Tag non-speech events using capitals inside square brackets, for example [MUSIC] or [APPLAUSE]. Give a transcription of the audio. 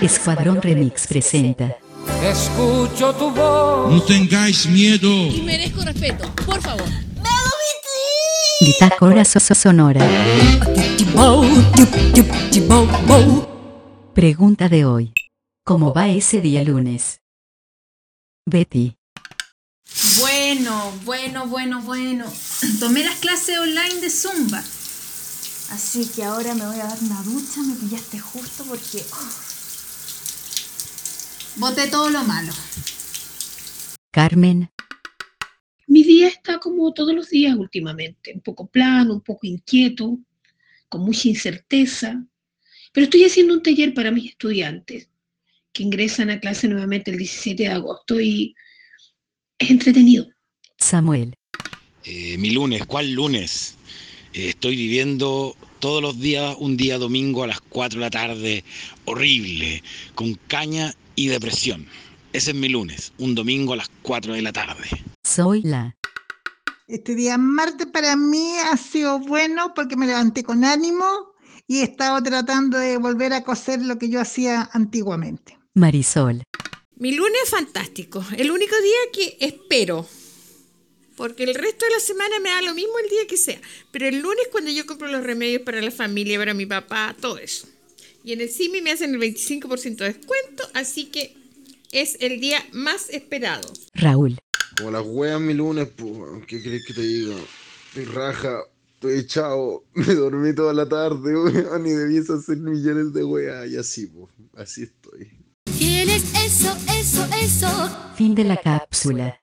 Escuadrón Remix presenta. Escucho tu voz. No tengáis miedo. Y merezco respeto, por favor. So- Sonora. Pregunta de hoy. ¿Cómo va ese día lunes? Betty. Bueno, bueno, bueno, bueno. Tomé las clases online de Zumba. Así que ahora me voy a dar una ducha, me pillaste justo porque... oh, boté todo lo malo. Carmen. Mi día está como todos los días últimamente, un poco plano, un poco inquieto, con mucha incerteza, pero estoy haciendo un taller para mis estudiantes que ingresan a clase nuevamente el 17 de agosto y es entretenido. Samuel. Eh, mi lunes, ¿cuál lunes? Eh, estoy viviendo todos los días un día domingo a las 4 de la tarde, horrible, con caña y depresión. Ese es mi lunes, un domingo a las 4 de la tarde. Soy la. Este día martes para mí ha sido bueno porque me levanté con ánimo y he estado tratando de volver a coser lo que yo hacía antiguamente. Marisol. Mi lunes es fantástico. El único día que espero. Porque el resto de la semana me da lo mismo el día que sea. Pero el lunes cuando yo compro los remedios para la familia, para mi papá, todo eso. Y en el CIMI me hacen el 25% de descuento, así que es el día más esperado. Raúl. Como las weas mi lunes, pues, ¿qué querés que te diga? Estoy raja, estoy echado, [LAUGHS] me dormí toda la tarde, [LAUGHS] weón, y debiese hacer millones de weas, y así, pues, así estoy. ¿Quién es eso, eso, eso? Fin de la cápsula.